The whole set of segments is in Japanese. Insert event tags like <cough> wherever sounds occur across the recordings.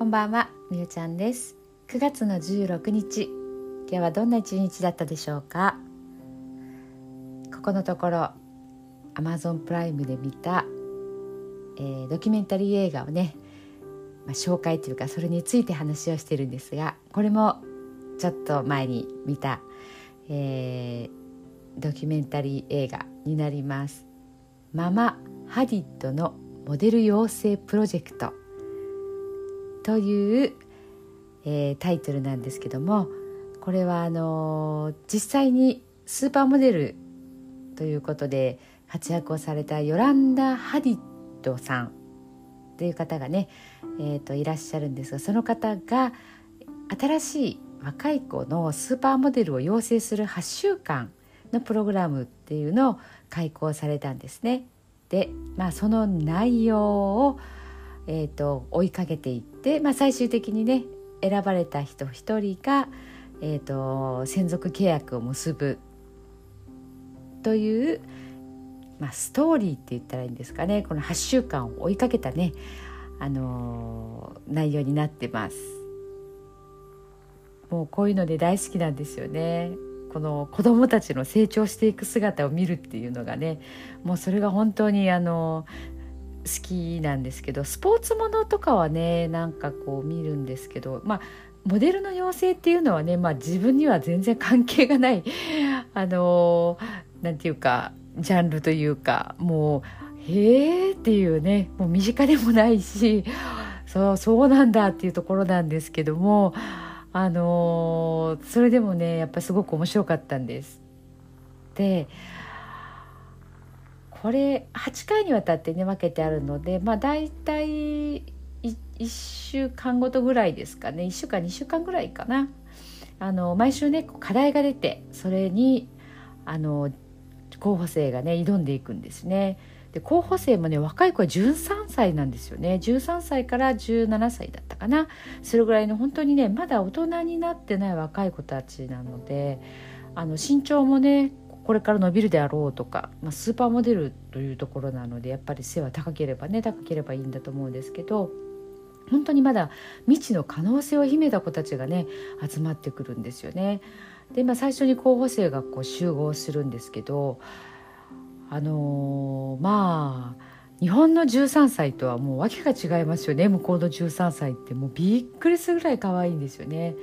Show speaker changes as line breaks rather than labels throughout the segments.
こんばんは、みゆちゃんです。9月の16日今日はどんな一日だったでしょうか？ここのところ Amazon プライムで見た、えー、ドキュメンタリー映画をね、まあ、紹介というかそれについて話をしてるんですがこれもちょっと前に見た、えー、ドキュメンタリー映画になります。ママ・ハディッドのモデル養成プロジェクト。という、えー、タイトルなんですけどもこれはあのー、実際にスーパーモデルということで活躍をされたヨランダ・ハディッドさんっていう方がね、えーと、いらっしゃるんですがその方が新しい若い子のスーパーモデルを養成する8週間のプログラムっていうのを開講されたんですね。で、まあ、その内容をえーと、追いかけていって、まあ、最終的にね選ばれた人一人が、えーと、専属契約を結ぶという、まあ、ストーリーって言ったらいいんですかねこの8週間を追いかけたね、あのー、内容になってます。もうこういうので大好きなんですよね。この子どもたちの成長していく姿を見るっていうのがねもうそれが本当にあの好きなんですけどスポーツものとかはねなんかこう見るんですけどまあモデルの養成っていうのはね、まあ、自分には全然関係がない <laughs> あのなんていうかジャンルというかもうへえっていうねもう身近でもないしそうそうなんだっていうところなんですけどもあのそれでもねやっぱすごく面白かったんです。でこれ8回にわたってね分けてあるのでまあ大体1週間ごとぐらいですかね。1週間2週間ぐらいかな。あの毎週ね課題が出てそれにあの候補生がね挑んでいくんですね。で候補生もね若い子は13歳なんですよね。13歳から17歳だったかな。それぐらいの本当にねまだ大人になってない若い子たちなのであの身長もねこれから伸びるであろうとか、まあ、スーパーモデルというところなのでやっぱり背は高ければね高ければいいんだと思うんですけど本当にまだ未知の可能性を秘めた子たちがね集まってくるんですよね。で、まあ、最初に候補生がこう集合するんですけどあのー、まあ日本の13歳とはもう訳が違いますよね向こうの13歳ってもうびっくりするぐらい可愛いんですよね。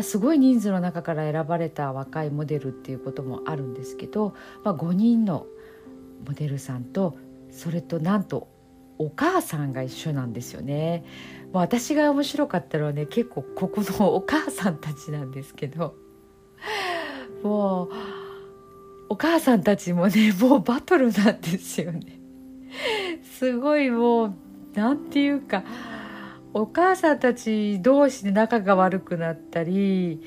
すごい人数の中から選ばれた若いモデルっていうこともあるんですけど、まあ、5人のモデルさんとそれとなんとお母さんが一緒なんですよね。もう私が面白かったのはね結構ここのお母さんたちなんですけどもうお母さんたちもねもうバトルなんですよね。すごいもうなんていうかお母さんたち同士で仲が悪くなったり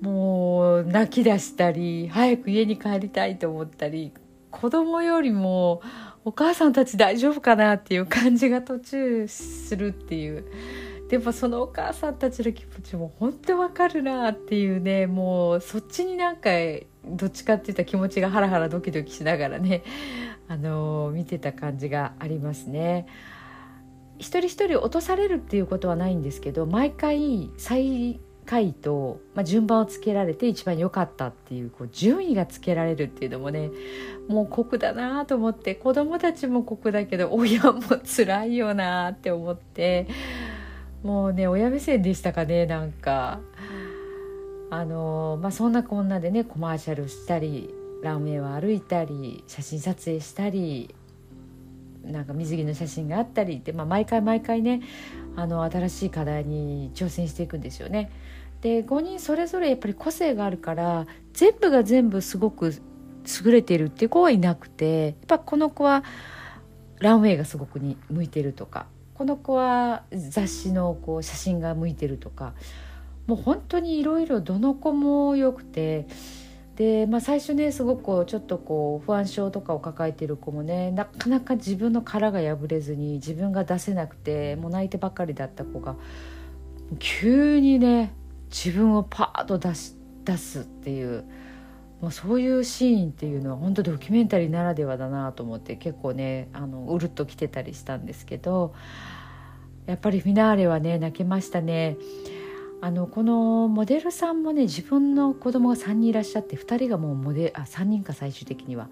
もう泣き出したり早く家に帰りたいと思ったり子供よりもお母さんたち大丈夫かなっていう感じが途中するっていうでもそのお母さんたちの気持ちも本当わかるなっていうねもうそっちになんかどっちかっていった気持ちがハラハラドキドキしながらねあのー、見てた感じがありますね。一人一人落とされるっていうことはないんですけど毎回最下位と、まあ、順番をつけられて一番良かったっていうこう順位がつけられるっていうのもねもう酷だなと思って子供たちも酷だけど親も辛いよなって思ってもうね親目線でしたかねなんか。あのまあそんなこんなでねコマーシャルしたりランウェイを歩いたり写真撮影したりなんか水着の写真があったりで、まあ、毎回毎回ねあの新しい課題に挑戦していくんですよね。で5人それぞれやっぱり個性があるから全部が全部すごく優れているっていう子はいなくてやっぱこの子はランウェイがすごくに向いてるとかこの子は雑誌のこう写真が向いてるとかもう本当にいろいろどの子もよくてで、まあ、最初ねすごくちょっとこう不安症とかを抱えている子もねなかなか自分の殻が破れずに自分が出せなくてもう泣いてばかりだった子が急にね自分をパーッと出し出すっていうもうそういうシーンっていうのは本当ドキュメンタリーならではだなと思って結構ねあのうるっときてたりしたんですけどやっぱりフィナーレはね泣けましたね。あのこのモデルさんもね自分の子供が3人いらっしゃって2人がもうモデあ3人か最終的には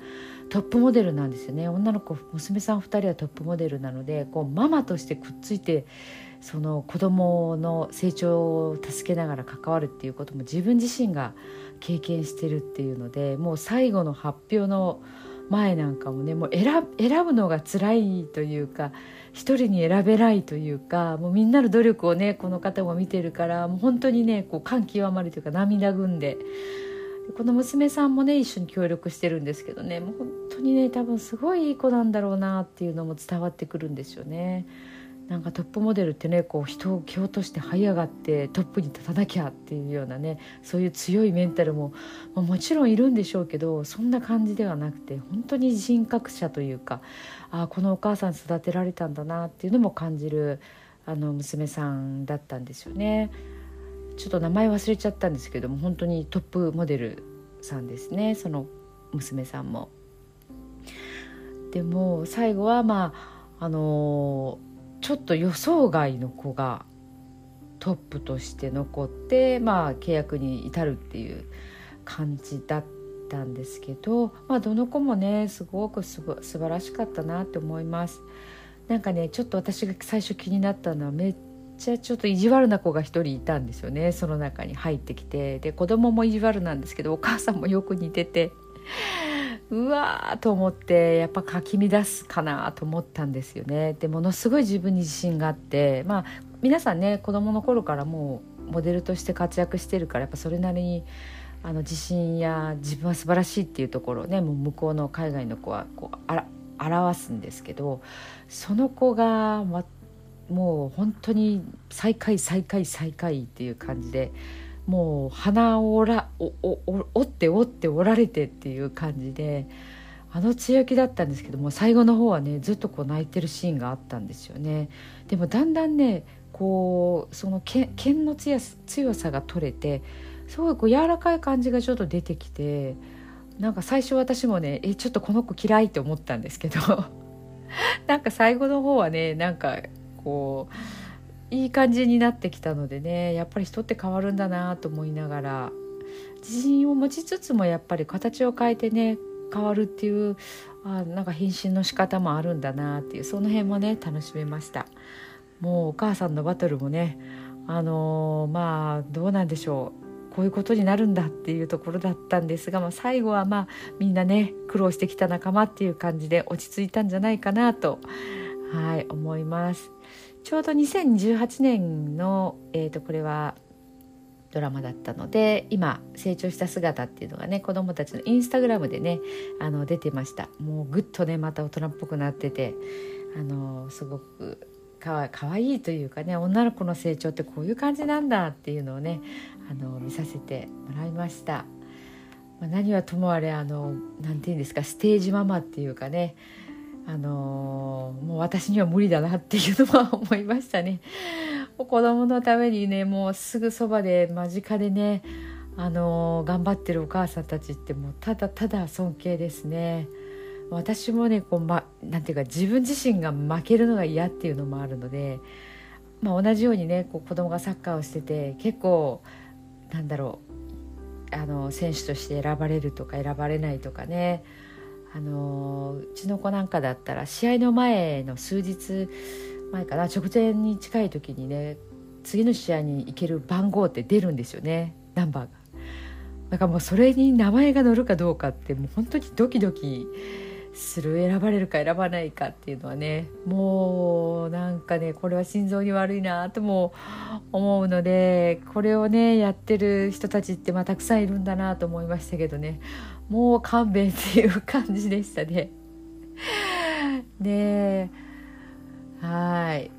トップモデルなんですよね。女の子娘さん2人はトップモデルなのでこうママとしてくっついてその子供の成長を助けながら関わるっていうことも自分自身が経験してるっていうのでもう最後の発表の前なんかもねもう選ぶのが辛いというか一人に選べないというかもうみんなの努力をねこの方も見てるからもう本当にねこう感極まるというか涙ぐんでこの娘さんもね一緒に協力してるんですけどねもう本当にね多分すごいいい子なんだろうなっていうのも伝わってくるんですよね。なんかトップモデルってねこう人を蹴落として這い上がってトップに立たなきゃっていうようなねそういう強いメンタルも、まあ、もちろんいるんでしょうけどそんな感じではなくて本当に人格者というかあこのお母さん育てられたんだなっていうのも感じるあの娘さんだったんですよね。ちょっと名前忘れちゃったんですけども本当にトップモデルさんですねその娘さんも。でも最後はまああのちょっと予想外の子がトップとして残ってまあ契約に至るっていう感じだったんですけど、まあ、どの子もねすごくす素晴らしかったなって思います。なんかねちょっと私が最初気になったのはめっちゃちょっと意地悪な子が一人いたんですよねその中に入ってきてで子供も意地悪なんですけどお母さんもよく似ててうわーと思ってやっぱかき乱すかなと思ったんですよね。でものすごい自分に自信があってまあ皆さんね子供の頃からもうモデルとして活躍してるからやっぱそれなりにあの自信や自分は素晴らしいっていうところをねもう向こうの海外の子はこうあら表すんですけどその子が、ま、もう本当に最下位最下位最下位っていう感じでもう鼻を折らおお折って折って折られてっていう感じであの強気だったんですけども最後の方はねずっとこう泣いてるシーンがあったんですよね。でもだんだんねこうその剣の強強さが取れてすごいこう柔らかい感じがちょっと出てきてなんか最初私もねえちょっとこの子嫌いって思ったんですけど <laughs> なんか最後の方はねなんかこう。いい感じになってきたのでねやっぱり人って変わるんだなと思いながら自信を持ちつつもやっぱり形を変えてね変わるっていうあなんか変身の仕方もあるんだなっていうその辺もね楽しめましたもうお母さんのバトルもねあのー、まあどうなんでしょうこういうことになるんだっていうところだったんですが、まあ、最後はまあみんなね苦労してきた仲間っていう感じで落ち着いたんじゃないかなとはい思います。ちょうど2018年の、えー、とこれはドラマだったので今成長した姿っていうのがね子どもたちのインスタグラムでねあの出てましたもうぐっとねまた大人っぽくなっててあのすごくかわかわいいというかね女の子の成長ってこういう感じなんだっていうのをねあの見させてもらいました。まあ、何はともあれあの何て言うんですかステージママっていうかねあのー、もう私には無理だなっていうのは思いましたね。子供のためにねもうすぐそばで間近でね、あのー、頑張ってるお母さんたちってもうただただ尊敬ですね。私もねこう、ま、なんていうか自分自身が負けるのが嫌っていうのもあるので、まあ、同じようにねこう子供がサッカーをしてて結構なんだろうあの選手として選ばれるとか選ばれないとかねあのうちの子なんかだったら試合の前の数日前かな直前に近い時にね次の試合に行ける番号って出るんですよねナンバーが。だからもうそれに名前が載るかどうかってもう本当にドキドキする選ばれるか選ばないかっていうのはねもうなんかねこれは心臓に悪いなとも思うのでこれをねやってる人たちってまあたくさんいるんだなと思いましたけどねもう勘弁っていう感じでしたね。ではい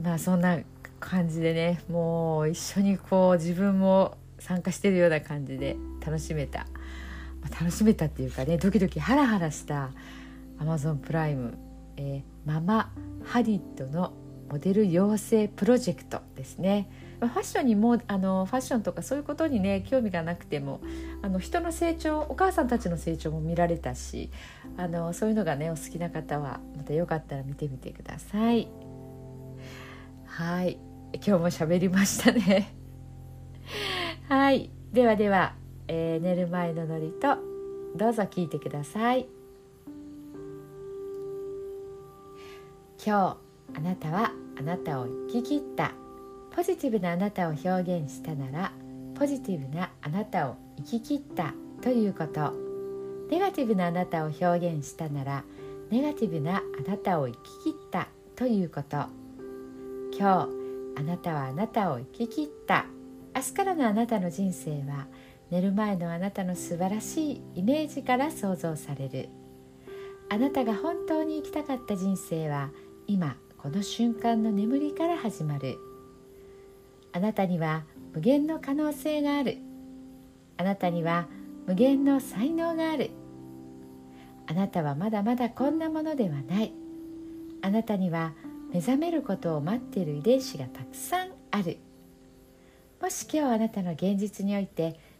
まあそんな感じでねもう一緒にこう自分も参加してるような感じで楽しめた、まあ、楽しめたっていうかねドキドキハラハラした Amazon プライム、えー、ママハリッドのモデル養成プロジェクトですね。ファッションにもあのファッションとかそういうことにね興味がなくてもあの人の成長お母さんたちの成長も見られたしあのそういうのがねお好きな方はまたよかったら見てみてください。はい今日も喋りましたね <laughs> はいではでは、えー、寝る前のノリとどうぞ聞いてください。今日あなたはあなたを生き切った。ポジティブなあなたを表現したならポジティブなあなたを生き切った。ということ。ネガティブなあなたを表現したならネガティブなあなたを生き切った。ということ。今日あなたはあなたを生き切った。明日からのあなたの人生は寝る前のあなたの素晴らしいイメージから想像される。あなたが本当に生きたかった人生は今この瞬間の眠りから始まる。あなたには無限の可能性がある。あなたには無限の才能がある。あなたはまだまだこんなものではない。あなたには目覚めることを待っている遺伝子がたくさんある。もし今日あなたの現実において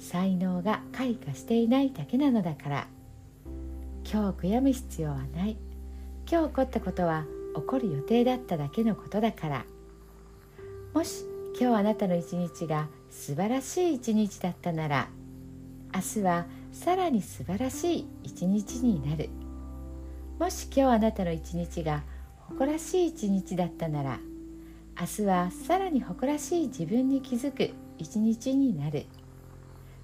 才能が開花していないだけなのだから。今日悔やむ必要はない。今日起こったことは起こる予定だっただけのことだから。もし今日あなたの一日が素晴らしい一日だったなら明日はさらに素晴らしい一日になる。もし今日あなたの一日が誇らしい一日だったなら明日はさらに誇らしい自分に気づく一日になる。